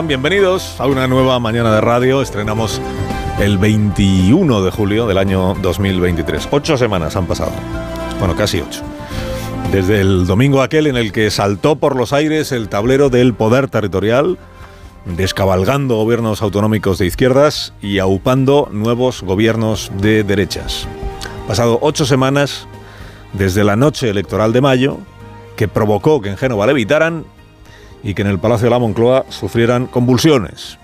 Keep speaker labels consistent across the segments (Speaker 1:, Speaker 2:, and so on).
Speaker 1: Bienvenidos a una nueva mañana de radio. Estrenamos el 21 de julio del año 2023. Ocho semanas han pasado. Bueno, casi ocho. Desde el domingo aquel en el que saltó por los aires el tablero del poder territorial, descabalgando gobiernos autonómicos de izquierdas y aupando nuevos gobiernos de derechas. Pasado ocho semanas desde la noche electoral de mayo, que provocó que en Génova le evitaran y que en el Palacio de la Moncloa sufrieran convulsiones.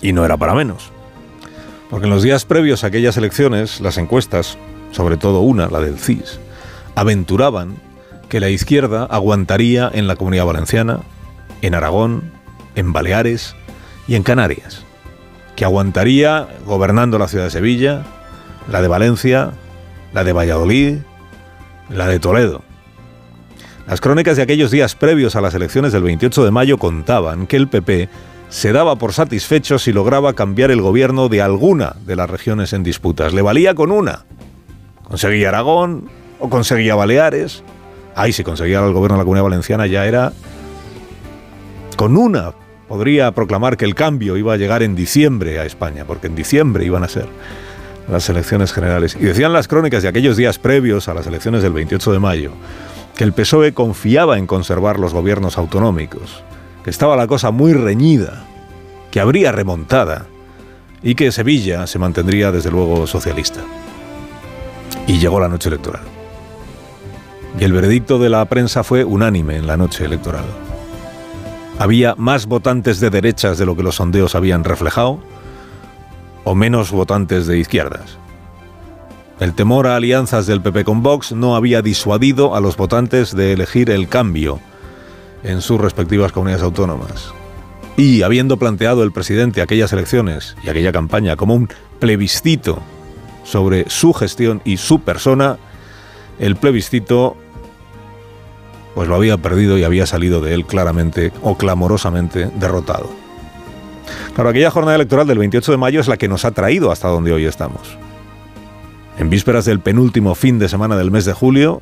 Speaker 1: Y no era para menos. Porque en los días previos a aquellas elecciones, las encuestas, sobre todo una, la del CIS, aventuraban que la izquierda aguantaría en la Comunidad Valenciana, en Aragón, en Baleares y en Canarias. Que aguantaría gobernando la ciudad de Sevilla, la de Valencia, la de Valladolid, la de Toledo. Las crónicas de aquellos días previos a las elecciones del 28 de mayo contaban que el PP se daba por satisfecho si lograba cambiar el gobierno de alguna de las regiones en disputas. Le valía con una. Conseguía Aragón o conseguía Baleares. Ahí si conseguía el gobierno de la Comunidad Valenciana ya era... Con una podría proclamar que el cambio iba a llegar en diciembre a España, porque en diciembre iban a ser las elecciones generales. Y decían las crónicas de aquellos días previos a las elecciones del 28 de mayo que el PSOE confiaba en conservar los gobiernos autonómicos, que estaba la cosa muy reñida, que habría remontada y que Sevilla se mantendría desde luego socialista. Y llegó la noche electoral. Y el veredicto de la prensa fue unánime en la noche electoral. Había más votantes de derechas de lo que los sondeos habían reflejado o menos votantes de izquierdas. El temor a alianzas del PP con Vox no había disuadido a los votantes de elegir el cambio en sus respectivas comunidades autónomas. Y habiendo planteado el presidente aquellas elecciones y aquella campaña como un plebiscito sobre su gestión y su persona, el plebiscito pues lo había perdido y había salido de él claramente o clamorosamente derrotado. Claro, aquella jornada electoral del 28 de mayo es la que nos ha traído hasta donde hoy estamos. En vísperas del penúltimo fin de semana del mes de julio,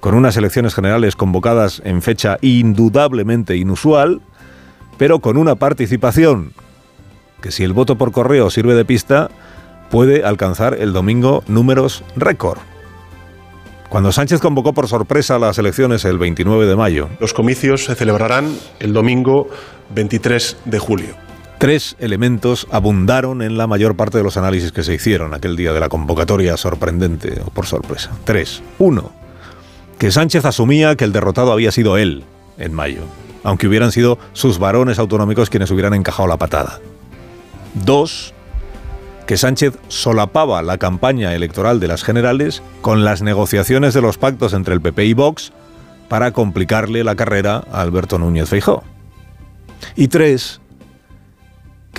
Speaker 1: con unas elecciones generales convocadas en fecha indudablemente inusual, pero con una participación que si el voto por correo sirve de pista, puede alcanzar el domingo números récord. Cuando Sánchez convocó por sorpresa las elecciones el 29 de mayo.
Speaker 2: Los comicios se celebrarán el domingo 23 de julio.
Speaker 1: Tres elementos abundaron en la mayor parte de los análisis que se hicieron aquel día de la convocatoria sorprendente o por sorpresa. Tres. Uno, que Sánchez asumía que el derrotado había sido él en mayo, aunque hubieran sido sus varones autonómicos quienes hubieran encajado la patada. Dos, que Sánchez solapaba la campaña electoral de las generales con las negociaciones de los pactos entre el PP y Vox para complicarle la carrera a Alberto Núñez Feijó. Y tres,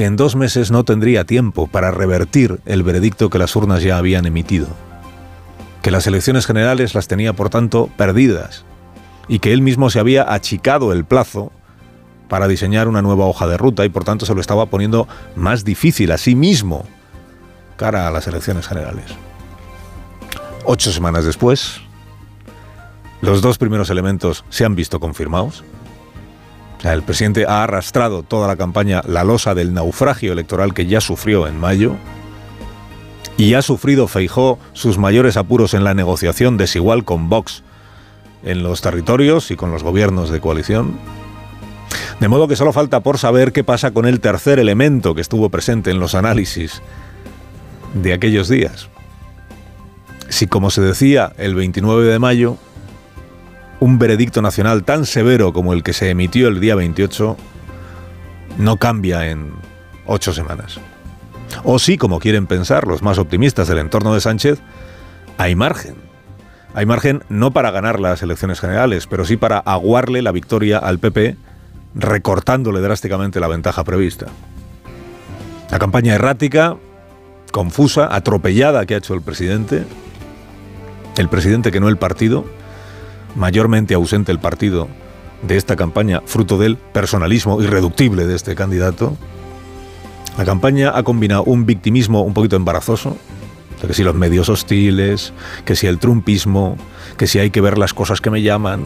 Speaker 1: que en dos meses no tendría tiempo para revertir el veredicto que las urnas ya habían emitido, que las elecciones generales las tenía por tanto perdidas y que él mismo se había achicado el plazo para diseñar una nueva hoja de ruta y por tanto se lo estaba poniendo más difícil a sí mismo cara a las elecciones generales. Ocho semanas después, los dos primeros elementos se han visto confirmados. El presidente ha arrastrado toda la campaña la losa del naufragio electoral que ya sufrió en mayo y ha sufrido Feijó sus mayores apuros en la negociación desigual con Vox en los territorios y con los gobiernos de coalición. De modo que solo falta por saber qué pasa con el tercer elemento que estuvo presente en los análisis de aquellos días. Si, como se decía el 29 de mayo, un veredicto nacional tan severo como el que se emitió el día 28 no cambia en ocho semanas. O sí, como quieren pensar los más optimistas del entorno de Sánchez, hay margen. Hay margen no para ganar las elecciones generales, pero sí para aguarle la victoria al PP, recortándole drásticamente la ventaja prevista. La campaña errática, confusa, atropellada que ha hecho el presidente, el presidente que no el partido, mayormente ausente el partido de esta campaña, fruto del personalismo irreductible de este candidato. La campaña ha combinado un victimismo un poquito embarazoso, que si los medios hostiles, que si el trumpismo, que si hay que ver las cosas que me llaman,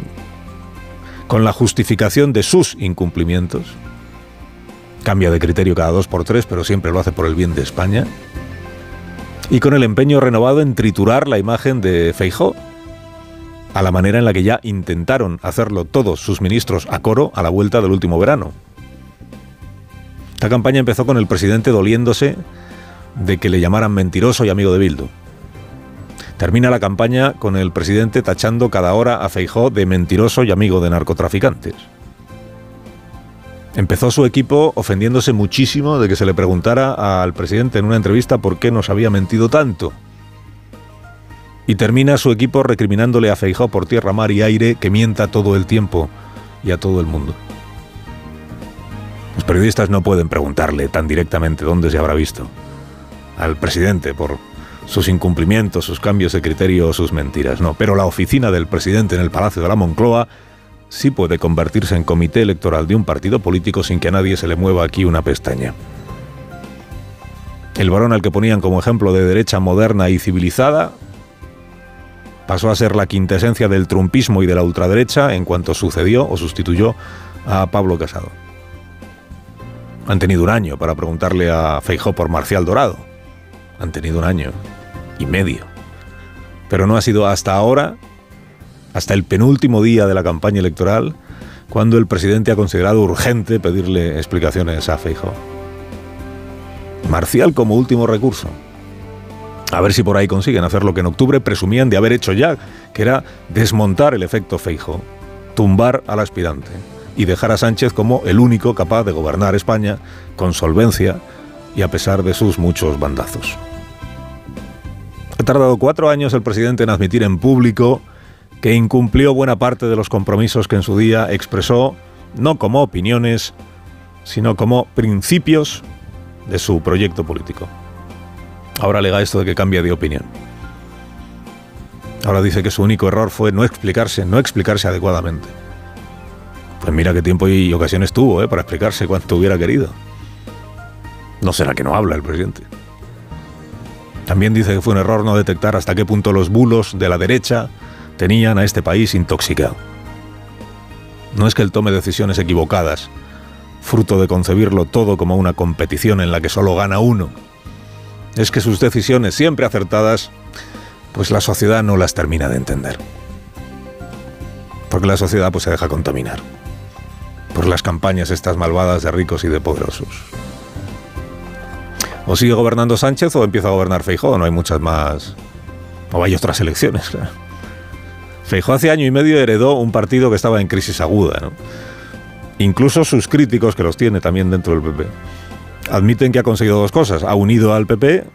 Speaker 1: con la justificación de sus incumplimientos. Cambia de criterio cada dos por tres, pero siempre lo hace por el bien de España. Y con el empeño renovado en triturar la imagen de Feijó, a la manera en la que ya intentaron hacerlo todos sus ministros a coro a la vuelta del último verano. Esta campaña empezó con el presidente doliéndose de que le llamaran mentiroso y amigo de Bildu. Termina la campaña con el presidente tachando cada hora a Feijó de mentiroso y amigo de narcotraficantes. Empezó su equipo ofendiéndose muchísimo de que se le preguntara al presidente en una entrevista por qué nos había mentido tanto. Y termina su equipo recriminándole a Feijó por tierra, mar y aire que mienta todo el tiempo y a todo el mundo. Los periodistas no pueden preguntarle tan directamente dónde se habrá visto al presidente por sus incumplimientos, sus cambios de criterio o sus mentiras, no. Pero la oficina del presidente en el Palacio de la Moncloa sí puede convertirse en comité electoral de un partido político sin que a nadie se le mueva aquí una pestaña. El varón al que ponían como ejemplo de derecha moderna y civilizada pasó a ser la quintesencia del trumpismo y de la ultraderecha en cuanto sucedió o sustituyó a Pablo Casado. Han tenido un año para preguntarle a Feijó por Marcial Dorado. Han tenido un año y medio. Pero no ha sido hasta ahora, hasta el penúltimo día de la campaña electoral, cuando el presidente ha considerado urgente pedirle explicaciones a Feijó. Marcial como último recurso. A ver si por ahí consiguen hacer lo que en octubre presumían de haber hecho ya, que era desmontar el efecto Feijo, tumbar al aspirante y dejar a Sánchez como el único capaz de gobernar España con solvencia y a pesar de sus muchos bandazos. Ha tardado cuatro años el presidente en admitir en público que incumplió buena parte de los compromisos que en su día expresó, no como opiniones, sino como principios de su proyecto político. Ahora alega esto de que cambia de opinión. Ahora dice que su único error fue no explicarse, no explicarse adecuadamente. Pues mira qué tiempo y ocasiones tuvo ¿eh? para explicarse cuanto hubiera querido. ¿No será que no habla el presidente? También dice que fue un error no detectar hasta qué punto los bulos de la derecha tenían a este país intoxicado. No es que él tome decisiones equivocadas, fruto de concebirlo todo como una competición en la que solo gana uno. Es que sus decisiones, siempre acertadas, pues la sociedad no las termina de entender. Porque la sociedad pues se deja contaminar por las campañas estas malvadas de ricos y de poderosos. O sigue gobernando Sánchez o empieza a gobernar Feijóo, no hay muchas más... O hay otras elecciones. Claro. Feijóo hace año y medio heredó un partido que estaba en crisis aguda. ¿no? Incluso sus críticos, que los tiene también dentro del PP, admiten que ha conseguido dos cosas. Ha unido al PP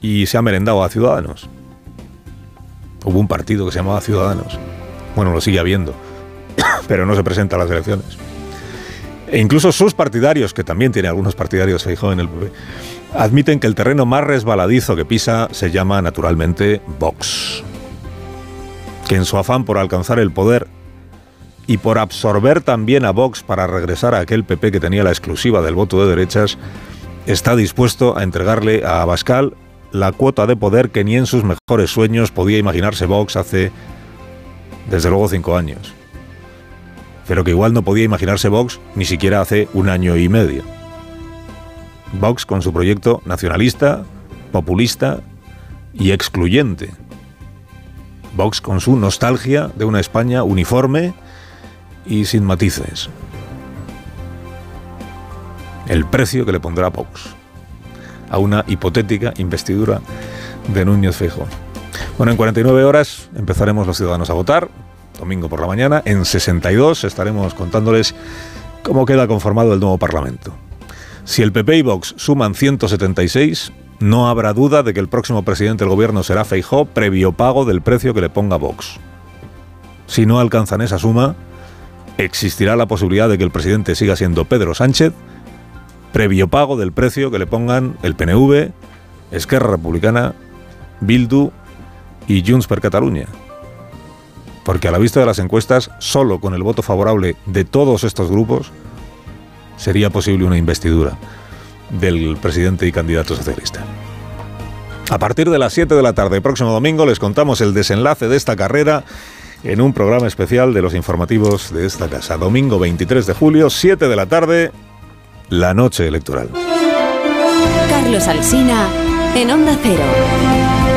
Speaker 1: y se ha merendado a Ciudadanos. Hubo un partido que se llamaba Ciudadanos. Bueno, lo sigue habiendo, pero no se presenta a las elecciones. E incluso sus partidarios, que también tiene algunos partidarios Feijóo en el PP, admiten que el terreno más resbaladizo que pisa se llama naturalmente Vox. Que en su afán por alcanzar el poder y por absorber también a Vox para regresar a aquel PP que tenía la exclusiva del voto de derechas, está dispuesto a entregarle a Abascal la cuota de poder que ni en sus mejores sueños podía imaginarse Vox hace, desde luego, cinco años. Pero que igual no podía imaginarse Vox ni siquiera hace un año y medio. Vox con su proyecto nacionalista, populista y excluyente. Vox con su nostalgia de una España uniforme y sin matices. El precio que le pondrá Vox a una hipotética investidura de Núñez Feijóo. Bueno, en 49 horas empezaremos los ciudadanos a votar, domingo por la mañana. En 62 estaremos contándoles cómo queda conformado el nuevo Parlamento. Si el PP y Vox suman 176, no habrá duda de que el próximo presidente del gobierno será Feijóo previo pago del precio que le ponga Vox. Si no alcanzan esa suma, existirá la posibilidad de que el presidente siga siendo Pedro Sánchez previo pago del precio que le pongan el PNV, Esquerra Republicana, Bildu y Junts per Catalunya. Porque a la vista de las encuestas, solo con el voto favorable de todos estos grupos sería posible una investidura del presidente y candidato socialista. A partir de las 7 de la tarde, próximo domingo, les contamos el desenlace de esta carrera en un programa especial de los informativos de esta casa. Domingo 23 de julio, 7 de la tarde, la noche electoral.
Speaker 3: Carlos Alsina en Onda Cero.